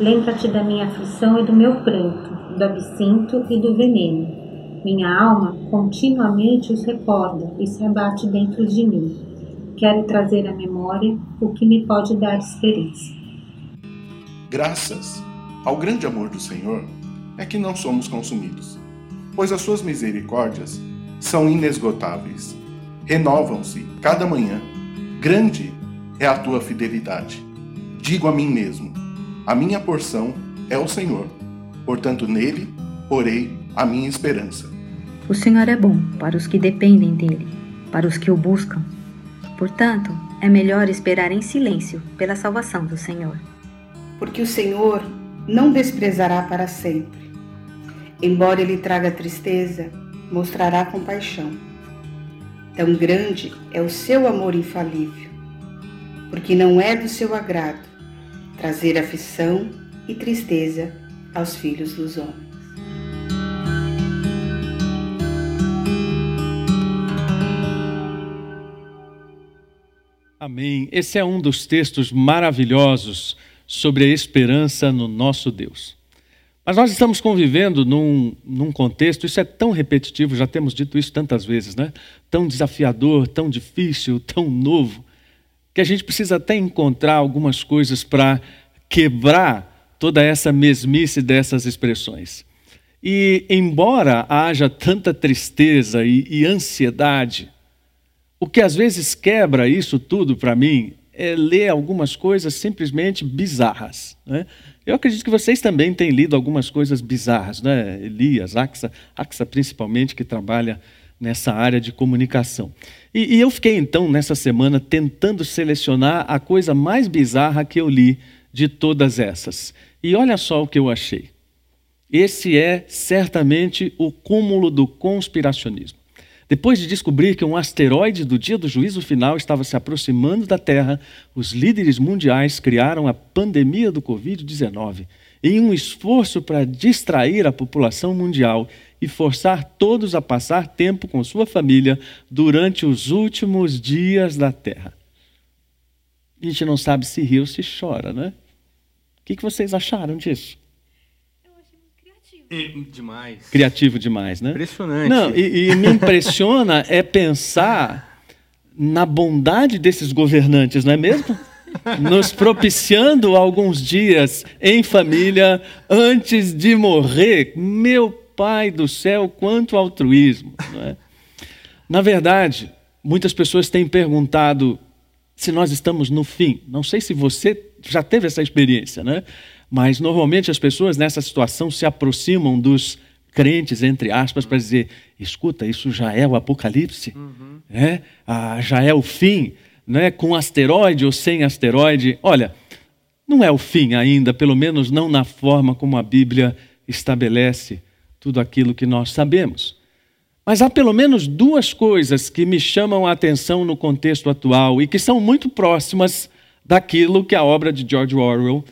Lembra-te da minha aflição e do meu pranto, do absinto e do veneno. Minha alma continuamente os recorda e se abate dentro de mim. Quero trazer à memória o que me pode dar esperança. Graças ao grande amor do Senhor é que não somos consumidos, pois as suas misericórdias são inesgotáveis. Renovam-se cada manhã. Grande é a tua fidelidade. Digo a mim mesmo: a minha porção é o Senhor, portanto nele porei a minha esperança. O Senhor é bom para os que dependem dele, para os que o buscam. Portanto, é melhor esperar em silêncio pela salvação do Senhor. Porque o Senhor não desprezará para sempre. Embora ele traga tristeza, mostrará compaixão. Tão grande é o seu amor infalível, porque não é do seu agrado trazer aflição e tristeza aos filhos dos homens. Amém. Esse é um dos textos maravilhosos sobre a esperança no nosso Deus. Mas nós estamos convivendo num, num contexto, isso é tão repetitivo, já temos dito isso tantas vezes, né? Tão desafiador, tão difícil, tão novo, que a gente precisa até encontrar algumas coisas para quebrar toda essa mesmice dessas expressões. E embora haja tanta tristeza e, e ansiedade, o que às vezes quebra isso tudo para mim é ler algumas coisas simplesmente bizarras. Né? Eu acredito que vocês também têm lido algumas coisas bizarras, né? Elias, Axa, Axa principalmente, que trabalha nessa área de comunicação. E, e eu fiquei então nessa semana tentando selecionar a coisa mais bizarra que eu li de todas essas. E olha só o que eu achei. Esse é certamente o cúmulo do conspiracionismo. Depois de descobrir que um asteroide do dia do juízo final estava se aproximando da Terra, os líderes mundiais criaram a pandemia do Covid-19 em um esforço para distrair a população mundial e forçar todos a passar tempo com sua família durante os últimos dias da Terra. A gente não sabe se ri ou se chora, né? O que vocês acharam disso? demais. Criativo demais, né? Impressionante. Não, e, e me impressiona é pensar na bondade desses governantes, não é mesmo? Nos propiciando alguns dias em família antes de morrer. Meu Pai do céu, quanto altruísmo. Não é? Na verdade, muitas pessoas têm perguntado se nós estamos no fim. Não sei se você já teve essa experiência, né? Mas normalmente as pessoas nessa situação se aproximam dos crentes, entre aspas, para dizer: escuta, isso já é o apocalipse, uhum. né? ah, já é o fim, né? com asteroide ou sem asteroide. Olha, não é o fim ainda, pelo menos não na forma como a Bíblia estabelece tudo aquilo que nós sabemos. Mas há pelo menos duas coisas que me chamam a atenção no contexto atual e que são muito próximas daquilo que a obra de George Orwell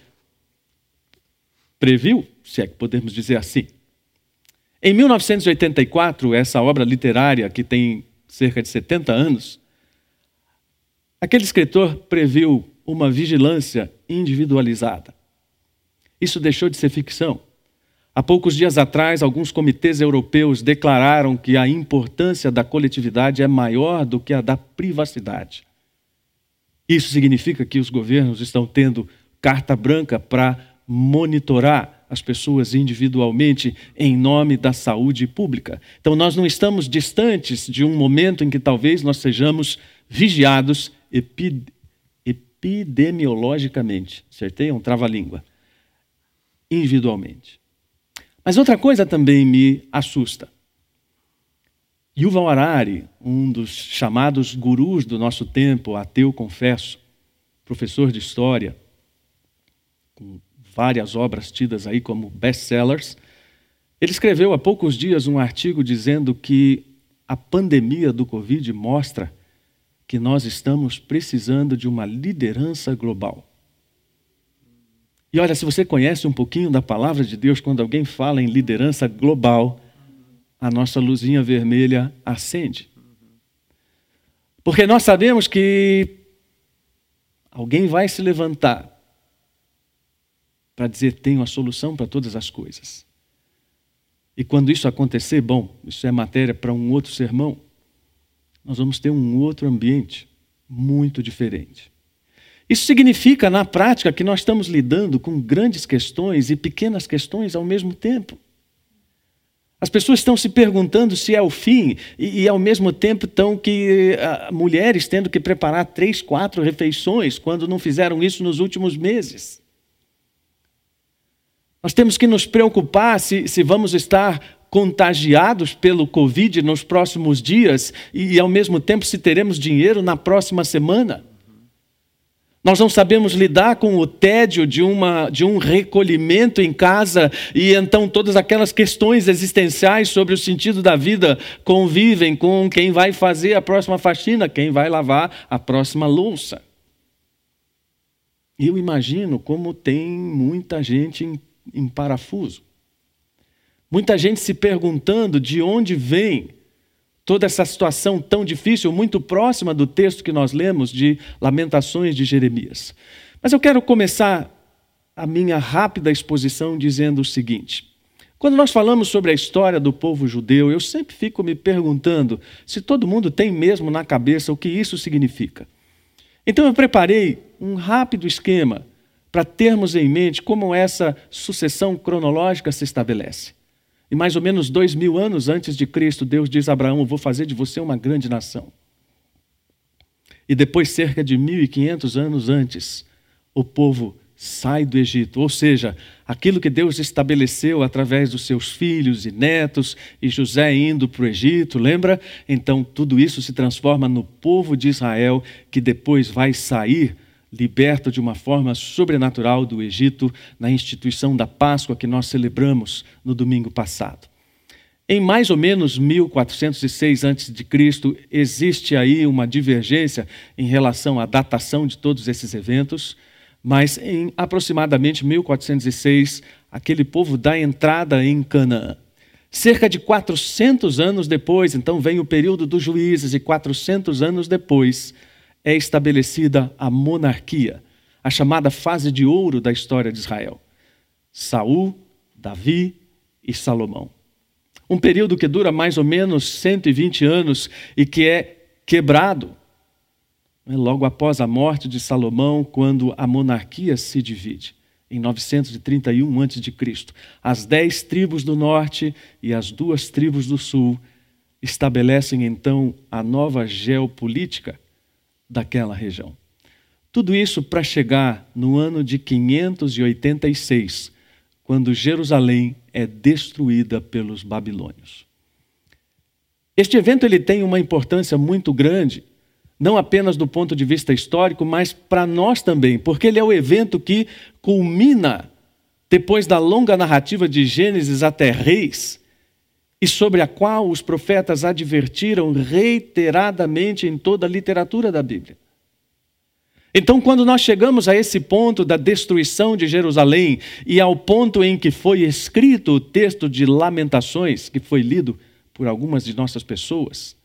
previu, se é que podemos dizer assim. Em 1984, essa obra literária que tem cerca de 70 anos, aquele escritor previu uma vigilância individualizada. Isso deixou de ser ficção. Há poucos dias atrás, alguns comitês europeus declararam que a importância da coletividade é maior do que a da privacidade. Isso significa que os governos estão tendo carta branca para monitorar as pessoas individualmente em nome da saúde pública. Então, nós não estamos distantes de um momento em que talvez nós sejamos vigiados epid epidemiologicamente. Acertei? É um trava-língua. Individualmente. Mas outra coisa também me assusta. Yuval Harari, um dos chamados gurus do nosso tempo, ateu confesso, professor de história, com várias obras tidas aí como best-sellers. Ele escreveu há poucos dias um artigo dizendo que a pandemia do Covid mostra que nós estamos precisando de uma liderança global. E olha, se você conhece um pouquinho da palavra de Deus, quando alguém fala em liderança global, a nossa luzinha vermelha acende. Porque nós sabemos que alguém vai se levantar para dizer tenho a solução para todas as coisas. E quando isso acontecer, bom, isso é matéria para um outro sermão, nós vamos ter um outro ambiente muito diferente. Isso significa, na prática, que nós estamos lidando com grandes questões e pequenas questões ao mesmo tempo. As pessoas estão se perguntando se é o fim, e, e ao mesmo tempo estão que uh, mulheres tendo que preparar três, quatro refeições quando não fizeram isso nos últimos meses. Nós temos que nos preocupar se, se vamos estar contagiados pelo Covid nos próximos dias e, e, ao mesmo tempo, se teremos dinheiro na próxima semana. Nós não sabemos lidar com o tédio de, uma, de um recolhimento em casa e então todas aquelas questões existenciais sobre o sentido da vida convivem com quem vai fazer a próxima faxina, quem vai lavar a próxima louça. Eu imagino como tem muita gente em, em parafuso. Muita gente se perguntando de onde vem toda essa situação tão difícil, muito próxima do texto que nós lemos de Lamentações de Jeremias. Mas eu quero começar a minha rápida exposição dizendo o seguinte. Quando nós falamos sobre a história do povo judeu, eu sempre fico me perguntando se todo mundo tem mesmo na cabeça o que isso significa. Então eu preparei um rápido esquema para termos em mente como essa sucessão cronológica se estabelece. E mais ou menos dois mil anos antes de Cristo, Deus diz a Abraão: Vou fazer de você uma grande nação. E depois, cerca de 1.500 anos antes, o povo sai do Egito. Ou seja, aquilo que Deus estabeleceu através dos seus filhos e netos, e José indo para o Egito, lembra? Então, tudo isso se transforma no povo de Israel, que depois vai sair liberto de uma forma sobrenatural do Egito na instituição da Páscoa que nós celebramos no domingo passado. Em mais ou menos 1406 a.C., existe aí uma divergência em relação à datação de todos esses eventos, mas em aproximadamente 1406, aquele povo dá entrada em Canaã. Cerca de 400 anos depois, então vem o período dos juízes, e 400 anos depois, é estabelecida a monarquia, a chamada fase de ouro da história de Israel. Saul, Davi e Salomão. Um período que dura mais ou menos 120 anos e que é quebrado né, logo após a morte de Salomão, quando a monarquia se divide em 931 a.C. As dez tribos do norte e as duas tribos do sul estabelecem então a nova geopolítica daquela região. Tudo isso para chegar no ano de 586, quando Jerusalém é destruída pelos babilônios. Este evento ele tem uma importância muito grande, não apenas do ponto de vista histórico, mas para nós também, porque ele é o evento que culmina depois da longa narrativa de Gênesis até Reis, e sobre a qual os profetas advertiram reiteradamente em toda a literatura da Bíblia. Então, quando nós chegamos a esse ponto da destruição de Jerusalém e ao ponto em que foi escrito o texto de Lamentações, que foi lido por algumas de nossas pessoas,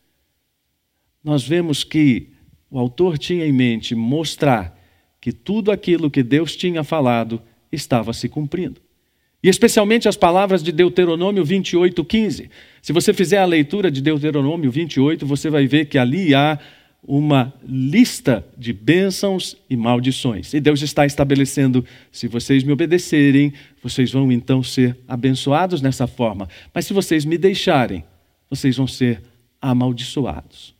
nós vemos que o autor tinha em mente mostrar que tudo aquilo que Deus tinha falado estava se cumprindo. E especialmente as palavras de Deuteronômio 28, 15. Se você fizer a leitura de Deuteronômio 28, você vai ver que ali há uma lista de bênçãos e maldições. E Deus está estabelecendo: se vocês me obedecerem, vocês vão então ser abençoados nessa forma. Mas se vocês me deixarem, vocês vão ser amaldiçoados.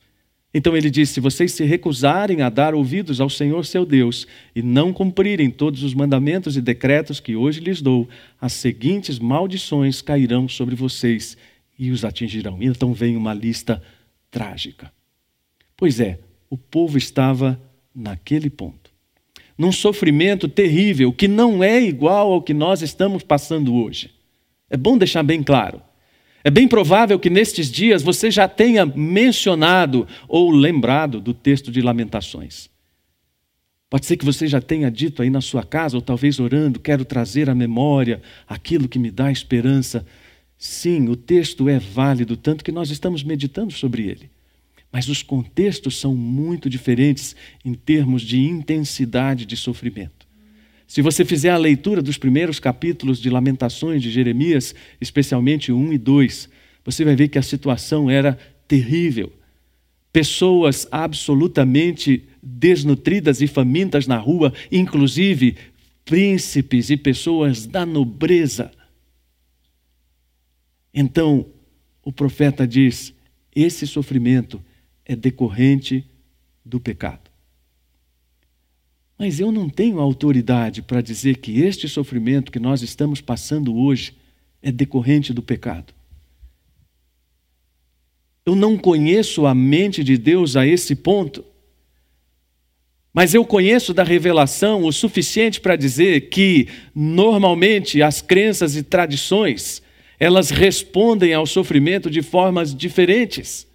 Então ele diz: se vocês se recusarem a dar ouvidos ao Senhor seu Deus e não cumprirem todos os mandamentos e decretos que hoje lhes dou, as seguintes maldições cairão sobre vocês e os atingirão. Então vem uma lista trágica. Pois é, o povo estava naquele ponto, num sofrimento terrível que não é igual ao que nós estamos passando hoje. É bom deixar bem claro. É bem provável que nestes dias você já tenha mencionado ou lembrado do texto de Lamentações. Pode ser que você já tenha dito aí na sua casa, ou talvez orando, quero trazer à memória aquilo que me dá esperança. Sim, o texto é válido, tanto que nós estamos meditando sobre ele. Mas os contextos são muito diferentes em termos de intensidade de sofrimento. Se você fizer a leitura dos primeiros capítulos de Lamentações de Jeremias, especialmente 1 e 2, você vai ver que a situação era terrível. Pessoas absolutamente desnutridas e famintas na rua, inclusive príncipes e pessoas da nobreza. Então, o profeta diz: esse sofrimento é decorrente do pecado. Mas eu não tenho autoridade para dizer que este sofrimento que nós estamos passando hoje é decorrente do pecado. Eu não conheço a mente de Deus a esse ponto. Mas eu conheço da revelação o suficiente para dizer que, normalmente, as crenças e tradições, elas respondem ao sofrimento de formas diferentes.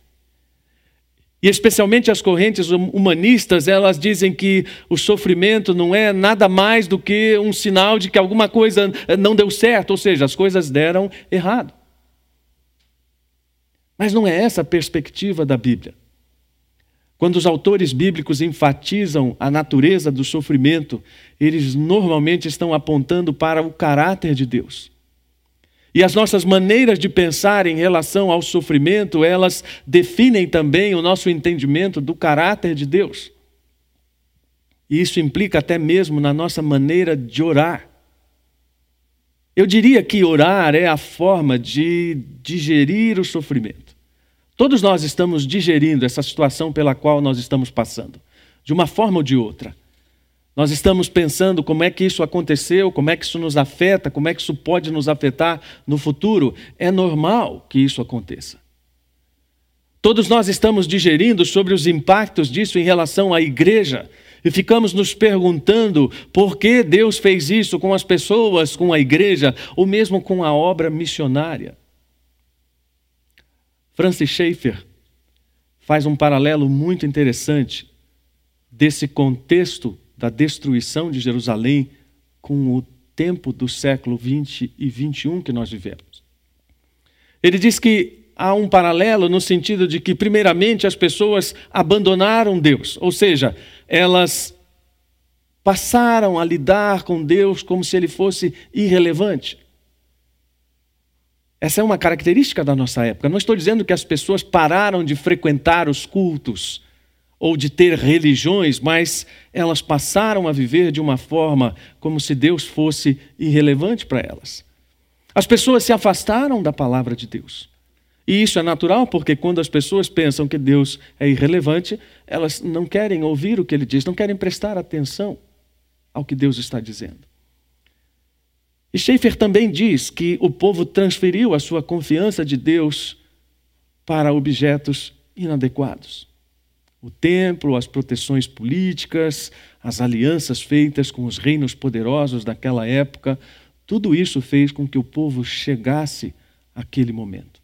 E especialmente as correntes hum, humanistas, elas dizem que o sofrimento não é nada mais do que um sinal de que alguma coisa eh, não deu certo, ou seja, as coisas deram errado. Mas não é essa a perspectiva da Bíblia. Quando os autores bíblicos enfatizam a natureza do sofrimento, eles normalmente estão apontando para o caráter de Deus. E as nossas maneiras de pensar em relação ao sofrimento, elas definem também o nosso entendimento do caráter de Deus. E isso implica até mesmo na nossa maneira de orar. Eu diria que orar é a forma de digerir o sofrimento. Todos nós estamos digerindo essa situação pela qual nós estamos passando, de uma forma ou de outra. Nós estamos pensando como é que isso aconteceu, como é que isso nos afeta, como é que isso pode nos afetar no futuro. É normal que isso aconteça. Todos nós estamos digerindo sobre os impactos disso em relação à igreja e ficamos nos perguntando por que Deus fez isso com as pessoas, com a igreja, ou mesmo com a obra missionária. Francis Schaeffer faz um paralelo muito interessante desse contexto da destruição de Jerusalém com o tempo do século 20 e 21 que nós vivemos. Ele diz que há um paralelo no sentido de que, primeiramente, as pessoas abandonaram Deus, ou seja, elas passaram a lidar com Deus como se ele fosse irrelevante. Essa é uma característica da nossa época. Não estou dizendo que as pessoas pararam de frequentar os cultos, ou de ter religiões, mas elas passaram a viver de uma forma como se Deus fosse irrelevante para elas. As pessoas se afastaram da palavra de Deus. E isso é natural, porque quando as pessoas pensam que Deus é irrelevante, elas não querem ouvir o que ele diz, não querem prestar atenção ao que Deus está dizendo. E Schaeffer também diz que o povo transferiu a sua confiança de Deus para objetos inadequados o templo, as proteções políticas, as alianças feitas com os reinos poderosos daquela época, tudo isso fez com que o povo chegasse àquele momento.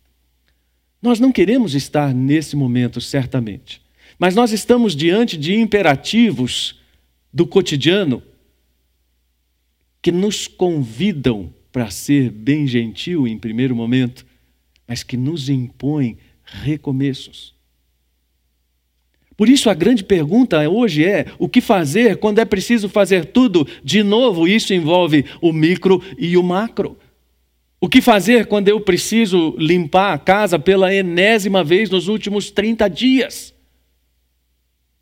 Nós não queremos estar nesse momento, certamente, mas nós estamos diante de imperativos do cotidiano que nos convidam para ser bem gentil em primeiro momento, mas que nos impõem recomeços. Por isso, a grande pergunta hoje é: o que fazer quando é preciso fazer tudo de novo? Isso envolve o micro e o macro. O que fazer quando eu preciso limpar a casa pela enésima vez nos últimos 30 dias?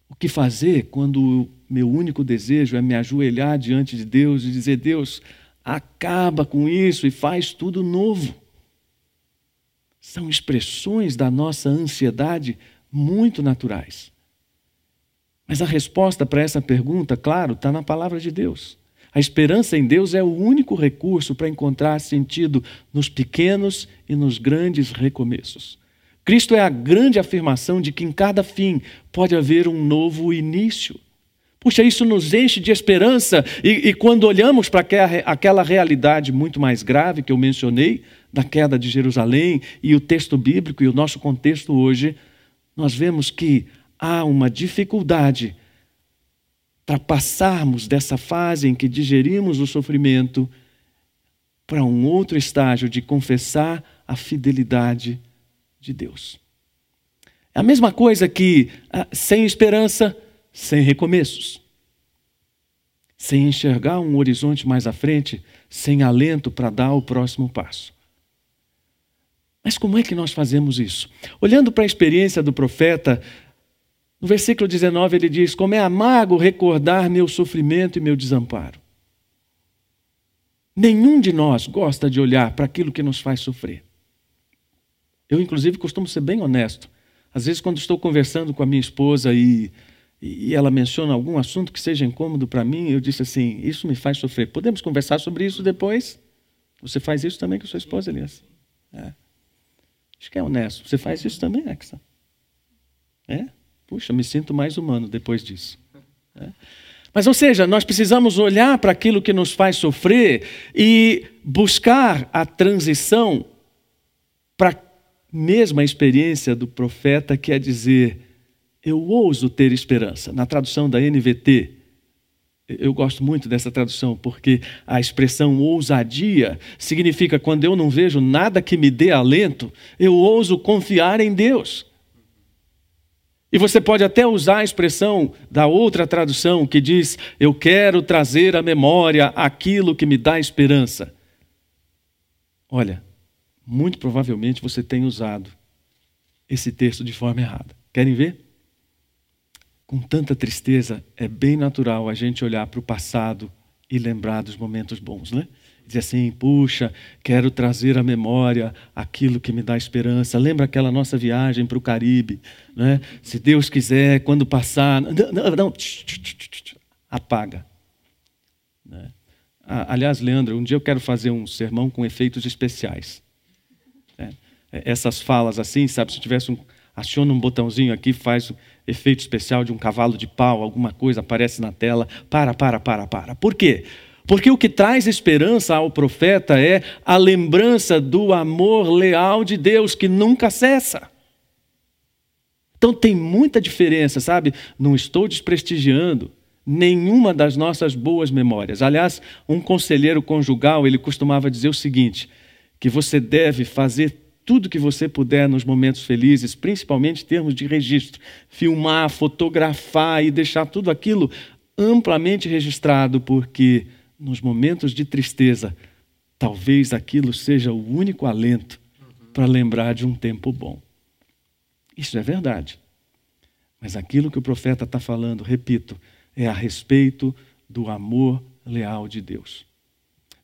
O que fazer quando o meu único desejo é me ajoelhar diante de Deus e dizer: Deus, acaba com isso e faz tudo novo? São expressões da nossa ansiedade muito naturais. Mas a resposta para essa pergunta, claro, está na palavra de Deus. A esperança em Deus é o único recurso para encontrar sentido nos pequenos e nos grandes recomeços. Cristo é a grande afirmação de que em cada fim pode haver um novo início. Puxa, isso nos enche de esperança, e, e quando olhamos para aquela realidade muito mais grave que eu mencionei, da queda de Jerusalém, e o texto bíblico e o nosso contexto hoje, nós vemos que há uma dificuldade para passarmos dessa fase em que digerimos o sofrimento para um outro estágio de confessar a fidelidade de Deus. É a mesma coisa que ah, sem esperança, sem recomeços. sem enxergar um horizonte mais à frente, sem alento para dar o próximo passo. Mas como é que nós fazemos isso? Olhando para a experiência do profeta, no versículo 19 ele diz: Como é amargo recordar meu sofrimento e meu desamparo. Nenhum de nós gosta de olhar para aquilo que nos faz sofrer. Eu, inclusive, costumo ser bem honesto. Às vezes, quando estou conversando com a minha esposa e, e ela menciona algum assunto que seja incômodo para mim, eu disse assim: Isso me faz sofrer. Podemos conversar sobre isso depois? Você faz isso também com sua esposa, Elias? É. Acho que é honesto. Você faz isso também, Exa? É? Puxa, me sinto mais humano depois disso. É. Mas, ou seja, nós precisamos olhar para aquilo que nos faz sofrer e buscar a transição para a mesma experiência do profeta, que é dizer: eu ouso ter esperança. Na tradução da NVT, eu gosto muito dessa tradução, porque a expressão ousadia significa quando eu não vejo nada que me dê alento, eu ouso confiar em Deus. E você pode até usar a expressão da outra tradução que diz: Eu quero trazer à memória aquilo que me dá esperança. Olha, muito provavelmente você tem usado esse texto de forma errada. Querem ver? Com tanta tristeza, é bem natural a gente olhar para o passado e lembrar dos momentos bons, né? Dizer assim: puxa, quero trazer à memória aquilo que me dá esperança. Lembra aquela nossa viagem para o Caribe? Né? Se Deus quiser, quando passar. Não, não, não. apaga. Né? Aliás, Leandro, um dia eu quero fazer um sermão com efeitos especiais. Né? Essas falas assim, sabe? Se tivesse um. Aciona um botãozinho aqui, faz efeito especial de um cavalo de pau, alguma coisa aparece na tela. Para, para, para, para. Por quê? Porque o que traz esperança ao profeta é a lembrança do amor leal de Deus que nunca cessa. Então tem muita diferença, sabe? Não estou desprestigiando nenhuma das nossas boas memórias. Aliás, um conselheiro conjugal, ele costumava dizer o seguinte, que você deve fazer tudo que você puder nos momentos felizes, principalmente em termos de registro, filmar, fotografar e deixar tudo aquilo amplamente registrado, porque nos momentos de tristeza, talvez aquilo seja o único alento para lembrar de um tempo bom. Isso é verdade. Mas aquilo que o profeta está falando, repito, é a respeito do amor leal de Deus.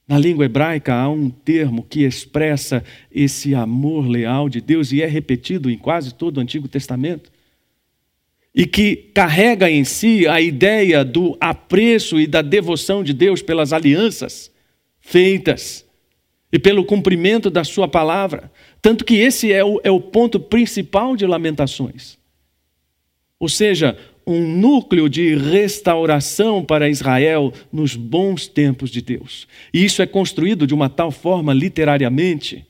Na língua hebraica há um termo que expressa esse amor leal de Deus e é repetido em quase todo o Antigo Testamento e que carrega em si a ideia do apreço e da devoção de Deus pelas alianças feitas e pelo cumprimento da Sua palavra. Tanto que esse é o, é o ponto principal de Lamentações. Ou seja, um núcleo de restauração para Israel nos bons tempos de Deus. E isso é construído de uma tal forma, literariamente,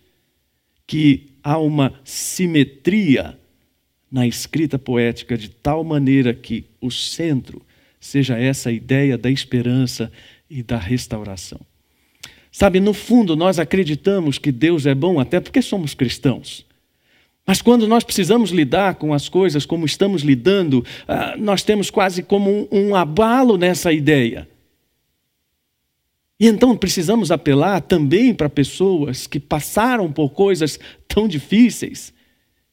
que há uma simetria na escrita poética de tal maneira que o centro seja essa ideia da esperança e da restauração. Sabe, no fundo, nós acreditamos que Deus é bom até porque somos cristãos. Mas quando nós precisamos lidar com as coisas como estamos lidando, ah, nós temos quase como um, abalo nessa ideia. E então precisamos apelar também para pessoas que passaram por coisas tão difíceis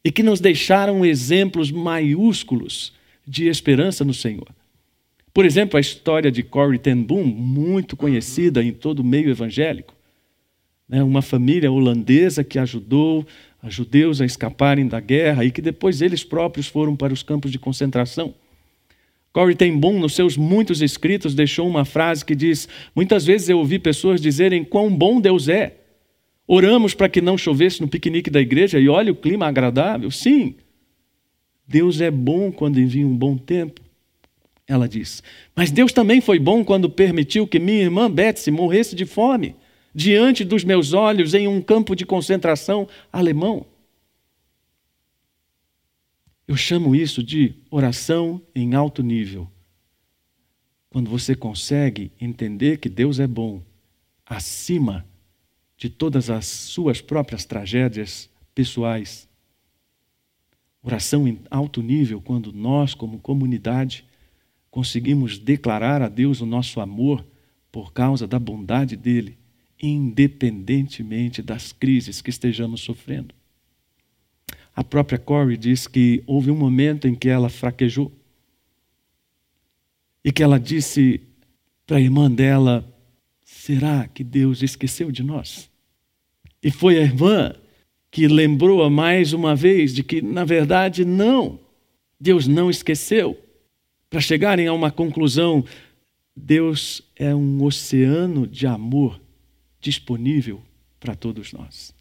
e que nos deixaram exemplos maiúsculos de esperança no Senhor. Por exemplo, a história de Corrie ten Boom, muito conhecida em todo o meio evangélico. Né? Uma família holandesa que ajudou os judeus a escaparem da guerra e que depois eles próprios foram para os campos de concentração. Corrie ten Boom, nos seus muitos escritos, deixou uma frase que diz: Muitas vezes eu ouvi pessoas dizerem quão bom Deus é, Oramos para que não chovesse no piquenique da igreja e olha o clima agradável. Sim, Deus é bom quando envia um bom tempo. Ela diz. Mas Deus também foi bom quando permitiu que minha irmã Betsy morresse de fome diante dos meus olhos em um campo de concentração alemão. Eu chamo isso de oração em alto nível. Quando você consegue entender que Deus é bom acima de todas as suas próprias tragédias pessoais. Oração em alto nível, quando nós, como comunidade, conseguimos declarar a Deus o nosso amor por causa da bondade dele, independentemente das crises que estejamos sofrendo. A própria Corey diz que houve um momento em que ela fraquejou e que ela disse para a irmã dela: Será que Deus esqueceu de nós? E foi a irmã que lembrou-a mais uma vez de que, na verdade, não, Deus não esqueceu. Para chegarem a uma conclusão, Deus é um oceano de amor disponível para todos nós.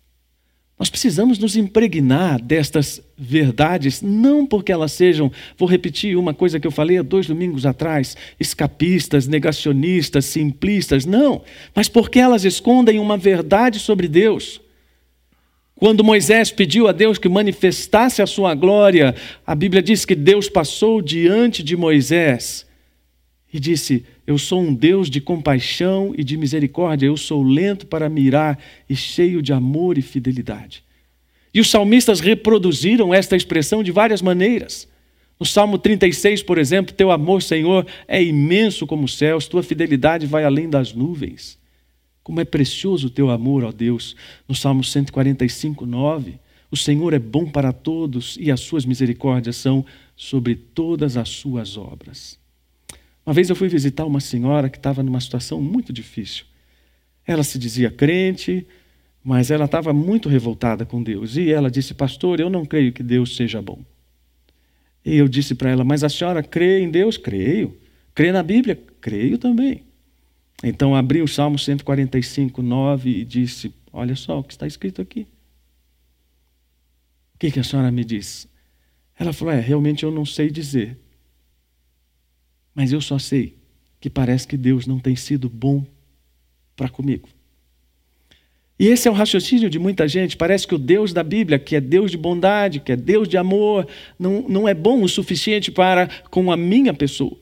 Nós precisamos nos impregnar destas verdades, não porque elas sejam, vou repetir uma coisa que eu falei há dois domingos atrás, escapistas, negacionistas, simplistas, não, mas porque elas escondem uma verdade sobre Deus. Quando Moisés pediu a Deus que manifestasse a sua glória, a Bíblia diz que Deus passou diante de Moisés e disse: Eu sou um Deus de compaixão e de misericórdia, eu sou lento para mirar e cheio de amor e fidelidade. E os salmistas reproduziram esta expressão de várias maneiras. No Salmo 36, por exemplo, teu amor, Senhor, é imenso como os céus, tua fidelidade vai além das nuvens. Como é precioso o teu amor, ó Deus. No Salmo 145, 9, o Senhor é bom para todos e as suas misericórdias são sobre todas as suas obras. Uma vez eu fui visitar uma senhora que estava numa situação muito difícil. Ela se dizia crente, mas ela estava muito revoltada com Deus. E ela disse: Pastor, eu não creio que Deus seja bom. E eu disse para ela: Mas a senhora crê em Deus? Creio. Crê na Bíblia? Creio também. Então abri o Salmo 145, 9 e disse: Olha só o que está escrito aqui. O que, que a senhora me diz? Ela falou: É, realmente eu não sei dizer. Mas eu só sei que parece que Deus não tem sido bom para comigo. E esse é o raciocínio de muita gente. Parece que o Deus da Bíblia, que é Deus de bondade, que é Deus de amor, não, não é bom o suficiente para com a minha pessoa.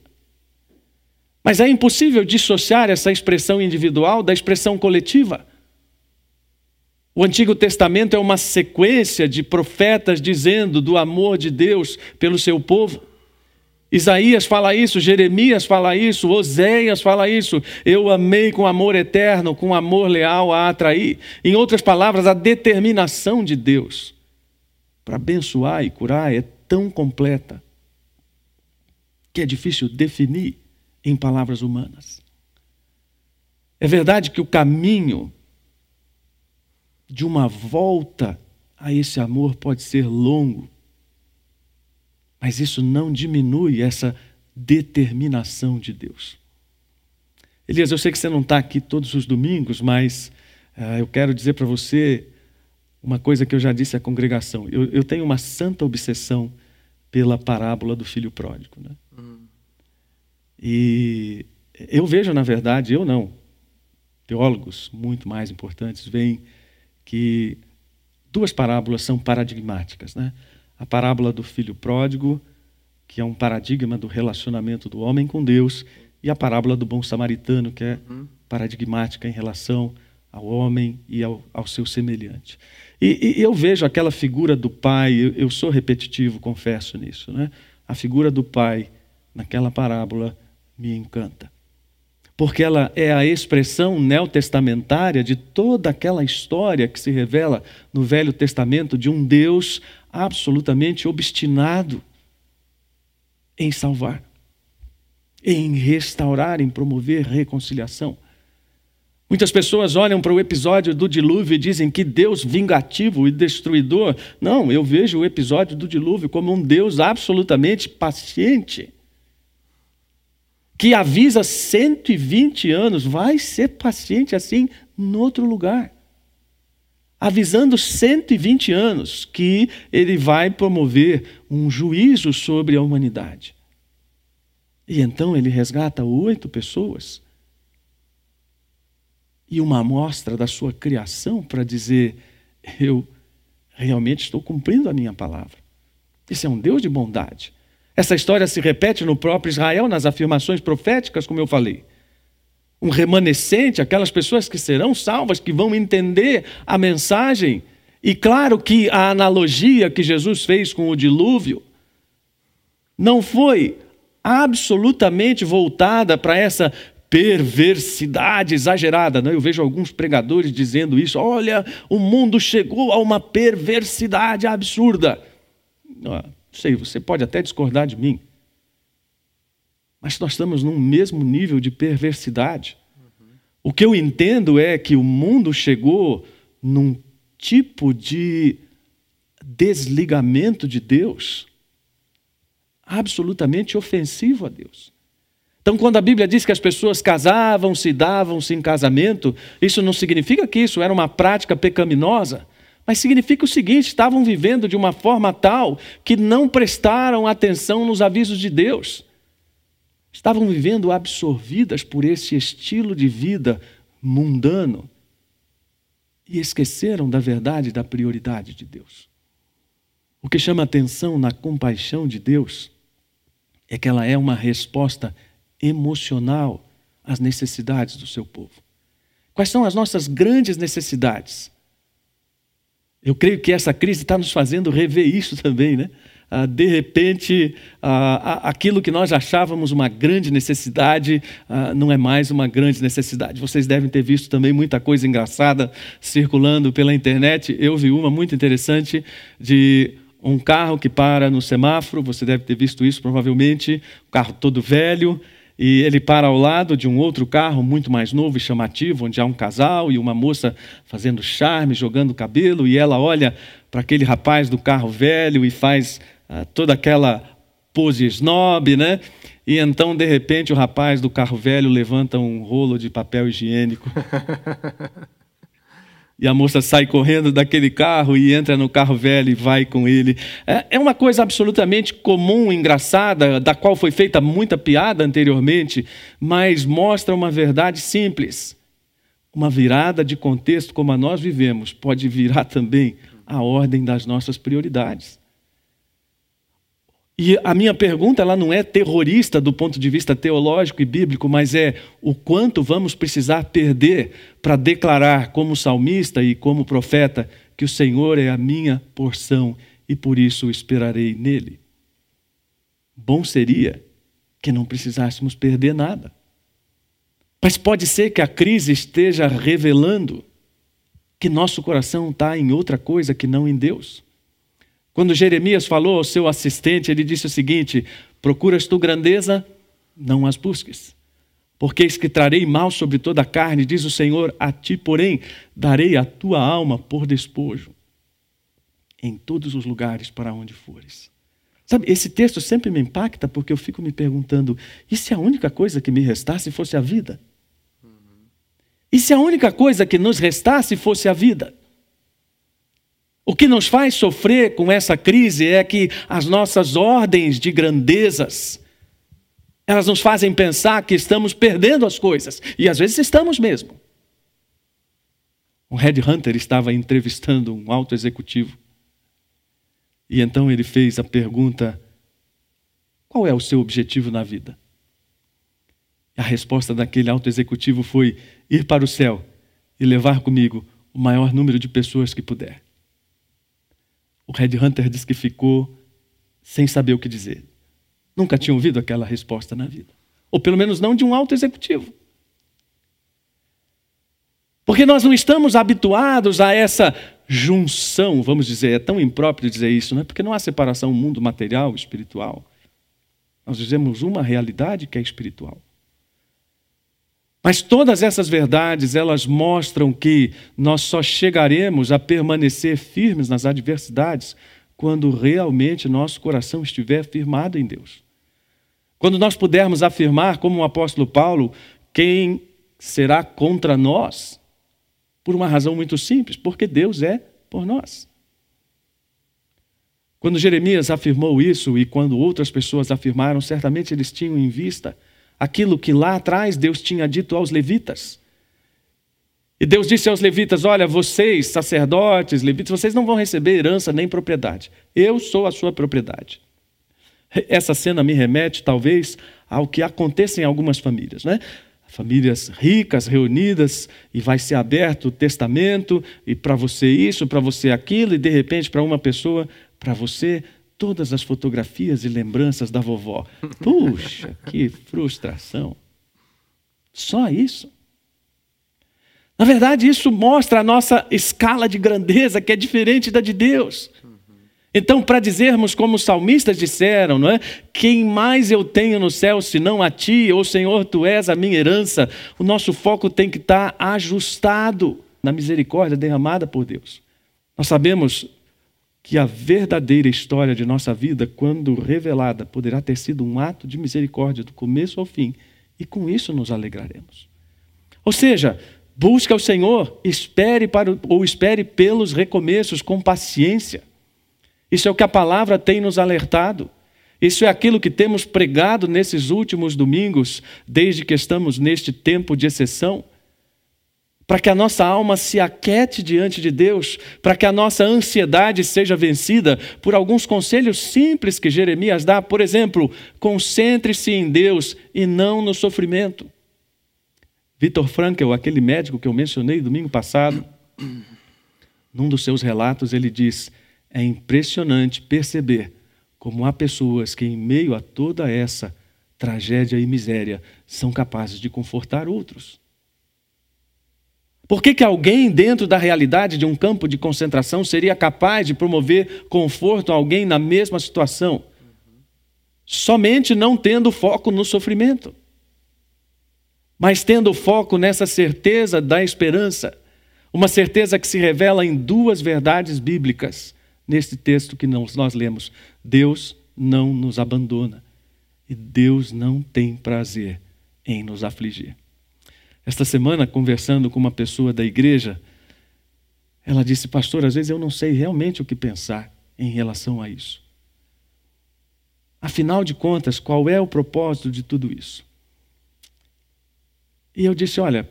Mas é impossível dissociar essa expressão individual da expressão coletiva. O Antigo Testamento é uma sequência de profetas dizendo do amor de Deus pelo seu povo. Isaías fala isso, Jeremias fala isso, Oséias fala isso. Eu amei com amor eterno, com amor leal a atrair. Em outras palavras, a determinação de Deus para abençoar e curar é tão completa que é difícil definir em palavras humanas. É verdade que o caminho de uma volta a esse amor pode ser longo, mas isso não diminui essa determinação de Deus. Elias, eu sei que você não está aqui todos os domingos, mas uh, eu quero dizer para você uma coisa que eu já disse à congregação. Eu, eu, tenho uma santa obsessão pela parábola do filho pródigo. Né? Hum. E eu vejo, na verdade, eu não, teólogos muito mais importantes veem que duas parábolas são paradigmáticas. Né? A parábola do filho pródigo, que é um paradigma do relacionamento do homem com Deus, e a parábola do bom samaritano, que é uhum. paradigmática em relação ao homem e ao, ao seu semelhante. E, e, eu vejo aquela figura do pai, eu, eu sou repetitivo, confesso nisso, né? A figura do pai naquela parábola me encanta. Porque ela é a expressão neotestamentária de toda aquela história que se revela no Velho Testamento de um Deus absolutamente obstinado em salvar, em restaurar, em promover reconciliação. Muitas pessoas olham para o episódio do dilúvio e dizem que Deus vingativo e destruidor. Não, eu vejo o episódio do dilúvio como um Deus absolutamente paciente, que avisa 120 anos, vai ser paciente assim em outro lugar avisando 120 anos que ele vai promover um juízo sobre a humanidade. E então ele resgata oito pessoas e uma amostra da sua criação para dizer: eu realmente estou cumprindo a minha palavra. Esse é um Deus de bondade. Essa história se repete no próprio Israel, nas afirmações proféticas, como eu falei um remanescente, aquelas pessoas que serão salvas, que vão entender a mensagem. E claro que a analogia que Jesus fez com o dilúvio não foi absolutamente voltada para essa perversidade exagerada. Né? Eu vejo alguns pregadores dizendo isso: olha, o mundo chegou a uma perversidade absurda. Não sei, você pode até discordar de mim, mas nós estamos num mesmo nível de perversidade. O que eu entendo é que o mundo chegou num tipo de desligamento de Deus absolutamente ofensivo a Deus. Então, quando a Bíblia diz que as pessoas casavam-se, davam-se em casamento, isso não significa que isso era uma prática pecaminosa, mas significa o seguinte: estavam vivendo de uma forma tal que não prestaram atenção nos avisos de Deus. Estavam vivendo absorvidas por esse estilo de vida mundano e esqueceram da verdade da prioridade de Deus. O que chama atenção na compaixão de Deus é que ela é uma resposta emocional às necessidades do seu povo. Quais são as nossas grandes necessidades? Eu creio que essa crise está nos fazendo rever isso também, né? Ah, de repente, ah, aquilo que nós achávamos uma grande necessidade ah, não é mais uma grande necessidade. Vocês devem ter visto também muita coisa engraçada circulando pela internet. Eu vi uma muito interessante de um carro que para no semáforo, você deve ter visto isso provavelmente, um carro todo velho, e ele para ao lado de um outro carro muito mais novo e chamativo, onde há um casal e uma moça fazendo charme, jogando cabelo, e ela olha para aquele rapaz do carro velho e faz toda aquela pose snob, né? E então, de repente, o rapaz do carro velho levanta um rolo de papel higiênico. E a moça sai correndo daquele carro e entra no carro velho e vai com ele. É, é uma coisa absolutamente comum, engraçada, da qual foi feita muita piada anteriormente, mas mostra uma verdade simples. Uma virada de contexto como a nós vivemos pode virar também a ordem das nossas prioridades. E a minha pergunta ela não é terrorista do ponto de vista teológico e bíblico, mas é o quanto vamos precisar perder para declarar como salmista e como profeta que o Senhor é a minha porção e por isso esperarei nele. Bom seria que não precisássemos perder nada. Mas pode ser que a crise esteja revelando que nosso coração está em outra coisa que não em Deus. Quando Jeremias falou ao seu assistente, ele disse o seguinte: Procuras tu grandeza? Não as busques. Porque eis que trarei mal sobre toda a carne, diz o Senhor, a ti, porém, darei a tua alma por despojo em todos os lugares para onde fores. Sabe, esse texto sempre me impacta porque eu fico me perguntando: e se a única coisa que me restasse fosse a vida? E se a única coisa que nos restasse fosse a vida? O que nos faz sofrer com essa crise é que as nossas ordens de grandezas, elas nos fazem pensar que estamos perdendo as coisas, e às vezes estamos mesmo. Um headhunter estava entrevistando um alto executivo, e então ele fez a pergunta: qual é o seu objetivo na vida? A resposta daquele alto executivo foi: ir para o céu e levar comigo o maior número de pessoas que puder. O Red Hunter disse que ficou sem saber o que dizer. Nunca tinha ouvido aquela resposta na vida. Ou pelo menos não de um alto executivo. Porque nós não estamos habituados a essa junção, vamos dizer, é tão impróprio dizer isso, não é? Porque não há separação mundo material e espiritual. Nós dizemos uma realidade que é espiritual. Mas todas essas verdades, elas mostram que nós só chegaremos a permanecer firmes nas adversidades quando realmente nosso coração estiver firmado em Deus. Quando nós pudermos afirmar, como o apóstolo Paulo, quem será contra nós? Por uma razão muito simples, porque Deus é por nós. Quando Jeremias afirmou isso e quando outras pessoas afirmaram, certamente eles tinham em vista aquilo que lá atrás Deus tinha dito aos levitas. E Deus disse aos levitas: Olha, vocês, sacerdotes, levitas, vocês não vão receber herança nem propriedade. Eu sou a sua propriedade. Essa cena me remete, talvez, ao que acontece em algumas famílias, né? Famílias ricas reunidas e vai ser aberto o testamento, e para você isso, para você aquilo, e de repente para uma pessoa, para você todas as fotografias e lembranças da vovó. Puxa, que frustração. Só isso. Na verdade, isso mostra a nossa escala de grandeza, que é diferente da de Deus. Então, para dizermos como os salmistas disseram, não é? Quem mais eu tenho no céu senão a ti, ou Senhor, tu és a minha herança, o nosso foco tem que estar ajustado na misericórdia derramada por Deus. Nós sabemos que a verdadeira história de nossa vida, quando revelada, poderá ter sido um ato de misericórdia do começo ao fim, e com isso nos alegraremos. Ou seja, busca o Senhor, espere para ou espere pelos recomeços com paciência. Isso é o que a palavra tem nos alertado. Isso é aquilo que temos pregado nesses últimos domingos, desde que estamos neste tempo de exceção. Para que a nossa alma se aquete diante de Deus, para que a nossa ansiedade seja vencida por alguns conselhos simples que Jeremias dá. Por exemplo, concentre-se em Deus e não no sofrimento. Vitor Frankel, aquele médico que eu mencionei domingo passado, num dos seus relatos, ele diz: é impressionante perceber como há pessoas que, em meio a toda essa tragédia e miséria, são capazes de confortar outros. Por que, que alguém dentro da realidade de um campo de concentração seria capaz de promover conforto a alguém na mesma situação? Somente não tendo foco no sofrimento, mas tendo foco nessa certeza da esperança, uma certeza que se revela em duas verdades bíblicas neste texto que nós, lemos. Deus não nos abandona e Deus não tem prazer em nos afligir. Esta semana, conversando com uma pessoa da igreja, ela disse: Pastor, às vezes eu não sei realmente o que pensar em relação a isso. Afinal de contas, qual é o propósito de tudo isso? E eu disse: Olha,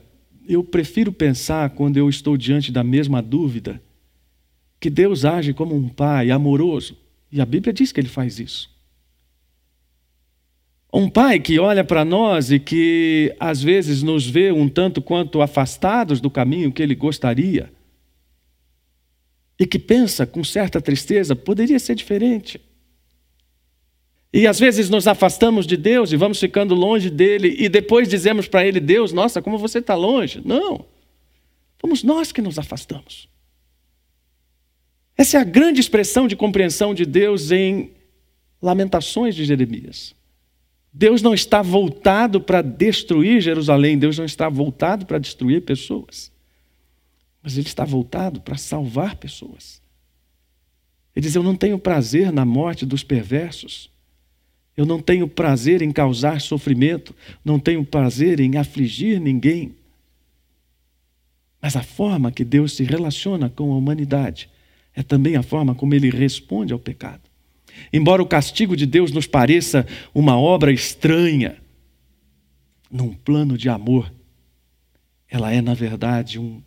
eu prefiro pensar quando eu estou diante da mesma dúvida que Deus age como um pai amoroso. E a Bíblia diz que ele faz isso. Um pai que olha para nós e que às vezes nos vê um tanto quanto afastados do caminho que ele gostaria. E que pensa com certa tristeza, poderia ser diferente. E às vezes nos afastamos de Deus e vamos ficando longe dele, e depois dizemos para ele: Deus, nossa, como você está longe. Não. Fomos nós que nos afastamos. Essa é a grande expressão de compreensão de Deus em Lamentações de Jeremias. Deus não está voltado para destruir Jerusalém, Deus não está voltado para destruir pessoas, mas Ele está voltado para salvar pessoas. Ele diz: Eu não tenho prazer na morte dos perversos, eu não tenho prazer em causar sofrimento, não tenho prazer em afligir ninguém. Mas a forma que Deus se relaciona com a humanidade é também a forma como ele responde ao pecado. Embora o castigo de Deus nos pareça uma obra estranha, num plano de amor, ela é, na verdade, um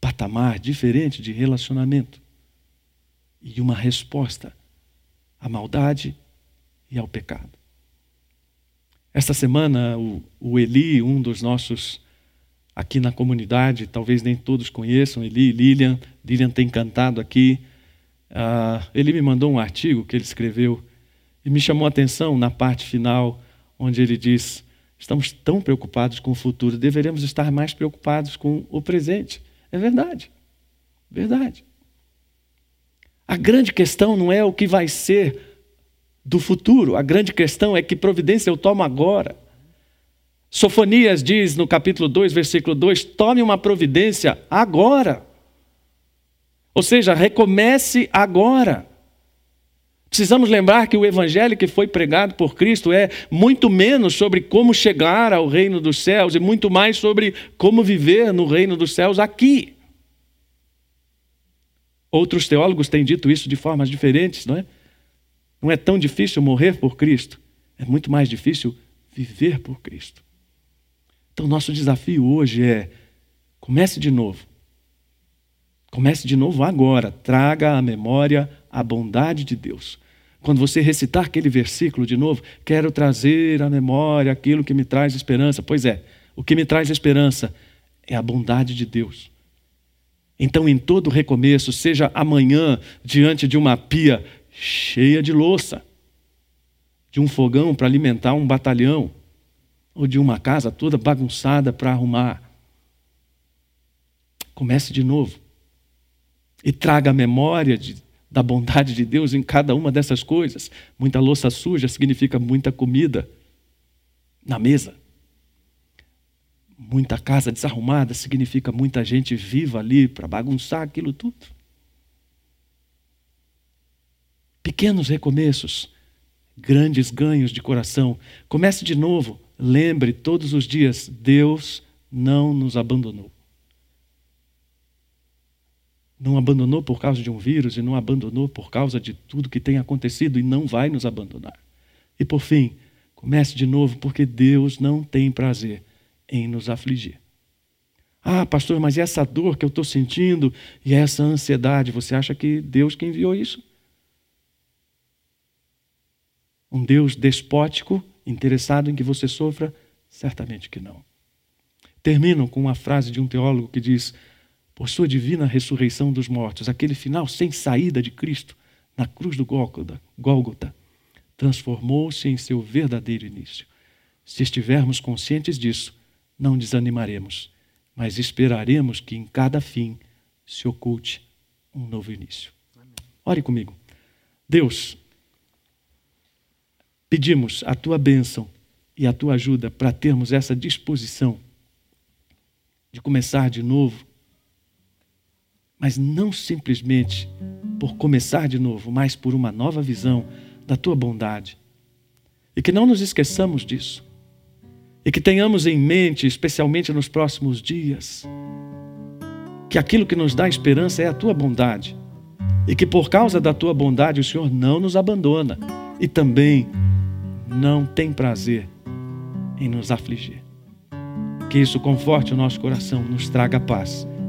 patamar diferente de relacionamento e uma resposta à maldade e ao pecado. Esta semana, o, o Eli, um dos nossos aqui na comunidade, talvez nem todos conheçam, Eli e Lilian, Lilian tem cantado aqui. Uh, ele me mandou um artigo que ele escreveu e me chamou a atenção na parte final, onde ele diz: Estamos tão preocupados com o futuro, deveríamos estar mais preocupados com o presente. É verdade, verdade. A grande questão não é o que vai ser do futuro, a grande questão é que providência eu tomo agora. Sofonias diz no capítulo 2, versículo 2: tome uma providência agora. Ou seja, recomece agora. Precisamos lembrar que o evangelho que foi pregado por Cristo é muito menos sobre como chegar ao reino dos céus e muito mais sobre como viver no reino dos céus aqui. Outros teólogos têm dito isso de formas diferentes, não é? Não é tão difícil morrer por Cristo, é muito mais difícil viver por Cristo. Então, nosso desafio hoje é: comece de novo. Comece de novo agora. Traga à memória a bondade de Deus. Quando você recitar aquele versículo de novo, quero trazer à memória aquilo que me traz esperança. Pois é, o que me traz esperança é a bondade de Deus. Então, em todo recomeço, seja amanhã diante de uma pia cheia de louça, de um fogão para alimentar um batalhão, ou de uma casa toda bagunçada para arrumar. Comece de novo. E traga a memória de, da bondade de Deus em cada uma dessas coisas. Muita louça suja significa muita comida na mesa. Muita casa desarrumada significa muita gente viva ali para bagunçar aquilo tudo. Pequenos recomeços, grandes ganhos de coração. Comece de novo. Lembre todos os dias: Deus não nos abandonou. Não abandonou por causa de um vírus e não abandonou por causa de tudo que tem acontecido e não vai nos abandonar. E por fim, comece de novo, porque Deus não tem prazer em nos afligir. Ah, pastor, mas essa dor que eu estou sentindo e essa ansiedade, você acha que Deus que enviou isso? Um Deus despótico, interessado em que você sofra? Certamente que não. Termino com uma frase de um teólogo que diz: Por sua divina ressurreição dos mortos, aquele final sem saída de Cristo na cruz do Gólgota transformou-se em seu verdadeiro início. Se estivermos conscientes disso, não desanimaremos, mas esperaremos que em cada fim se oculte um novo início. Ore comigo. Deus, Pedimos a tua bênção e a tua ajuda para termos essa disposição de começar de novo, mas não simplesmente por começar de novo, mas por uma nova visão da tua bondade. E que não nos esqueçamos disso. E que tenhamos em mente, especialmente nos próximos dias, que aquilo que nos dá esperança é a tua bondade. E que por causa da tua bondade o Senhor não nos abandona. E também não tem prazer em nos afligir. Que isso conforte o nosso coração, nos traga paz.